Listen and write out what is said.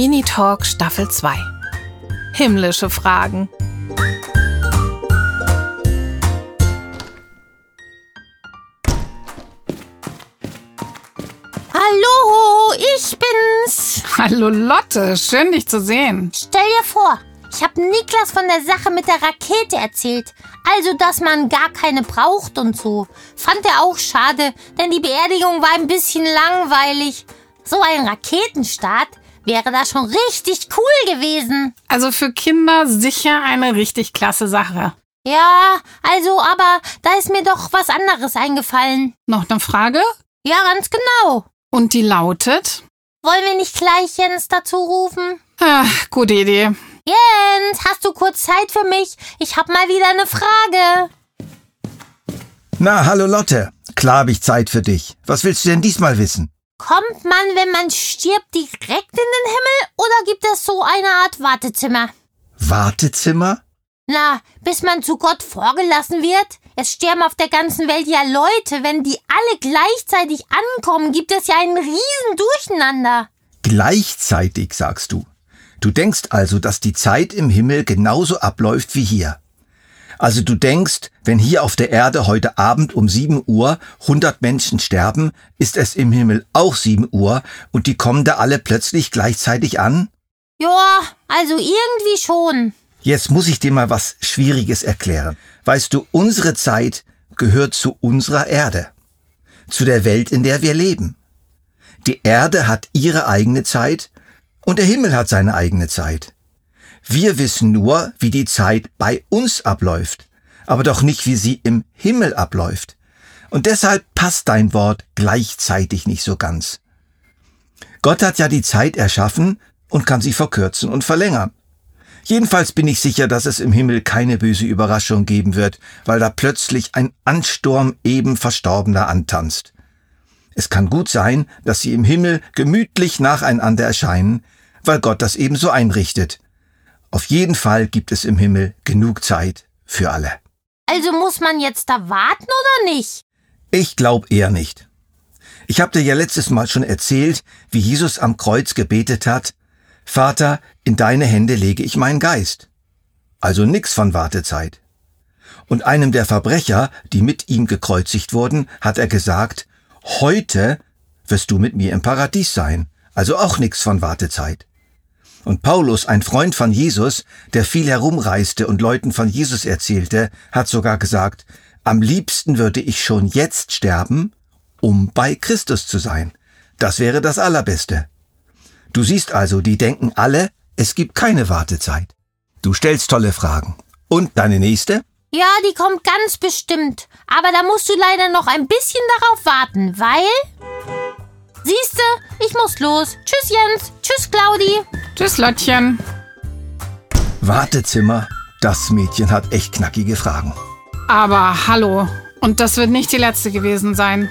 Minitalk Staffel 2. Himmlische Fragen. Hallo, ich bin's. Hallo Lotte, schön dich zu sehen. Stell dir vor, ich habe Niklas von der Sache mit der Rakete erzählt. Also, dass man gar keine braucht und so. Fand er auch schade, denn die Beerdigung war ein bisschen langweilig. So ein Raketenstart wäre da schon richtig cool gewesen. Also für Kinder sicher eine richtig klasse Sache. Ja, also, aber da ist mir doch was anderes eingefallen. Noch eine Frage? Ja, ganz genau. Und die lautet? Wollen wir nicht gleich Jens dazu rufen? Ah, gute Idee. Jens, hast du kurz Zeit für mich? Ich hab mal wieder eine Frage. Na, hallo Lotte. Klar habe ich Zeit für dich. Was willst du denn diesmal wissen? Kommt man, wenn man stirbt, direkt in den Himmel oder gibt es so eine Art Wartezimmer? Wartezimmer? Na, bis man zu Gott vorgelassen wird? Es sterben auf der ganzen Welt ja Leute. Wenn die alle gleichzeitig ankommen, gibt es ja einen riesen Durcheinander. Gleichzeitig, sagst du. Du denkst also, dass die Zeit im Himmel genauso abläuft wie hier. Also du denkst, wenn hier auf der Erde heute Abend um 7 Uhr 100 Menschen sterben, ist es im Himmel auch 7 Uhr und die kommen da alle plötzlich gleichzeitig an? Ja, also irgendwie schon. Jetzt muss ich dir mal was Schwieriges erklären. Weißt du, unsere Zeit gehört zu unserer Erde, zu der Welt, in der wir leben. Die Erde hat ihre eigene Zeit und der Himmel hat seine eigene Zeit. Wir wissen nur, wie die Zeit bei uns abläuft, aber doch nicht, wie sie im Himmel abläuft. Und deshalb passt dein Wort gleichzeitig nicht so ganz. Gott hat ja die Zeit erschaffen und kann sie verkürzen und verlängern. Jedenfalls bin ich sicher, dass es im Himmel keine böse Überraschung geben wird, weil da plötzlich ein Ansturm eben Verstorbener antanzt. Es kann gut sein, dass sie im Himmel gemütlich nacheinander erscheinen, weil Gott das eben so einrichtet. Auf jeden Fall gibt es im Himmel genug Zeit für alle. Also muss man jetzt da warten oder nicht? Ich glaube eher nicht. Ich habe dir ja letztes Mal schon erzählt, wie Jesus am Kreuz gebetet hat, Vater, in deine Hände lege ich meinen Geist. Also nix von Wartezeit. Und einem der Verbrecher, die mit ihm gekreuzigt wurden, hat er gesagt, heute wirst du mit mir im Paradies sein. Also auch nix von Wartezeit. Und Paulus, ein Freund von Jesus, der viel herumreiste und Leuten von Jesus erzählte, hat sogar gesagt, am liebsten würde ich schon jetzt sterben, um bei Christus zu sein. Das wäre das Allerbeste. Du siehst also, die denken alle, es gibt keine Wartezeit. Du stellst tolle Fragen. Und deine nächste? Ja, die kommt ganz bestimmt. Aber da musst du leider noch ein bisschen darauf warten, weil... Siehste, ich muss los. Tschüss Jens. Tschüss Claudi. Tschüss Lottchen. Wartezimmer. Das Mädchen hat echt knackige Fragen. Aber hallo. Und das wird nicht die letzte gewesen sein.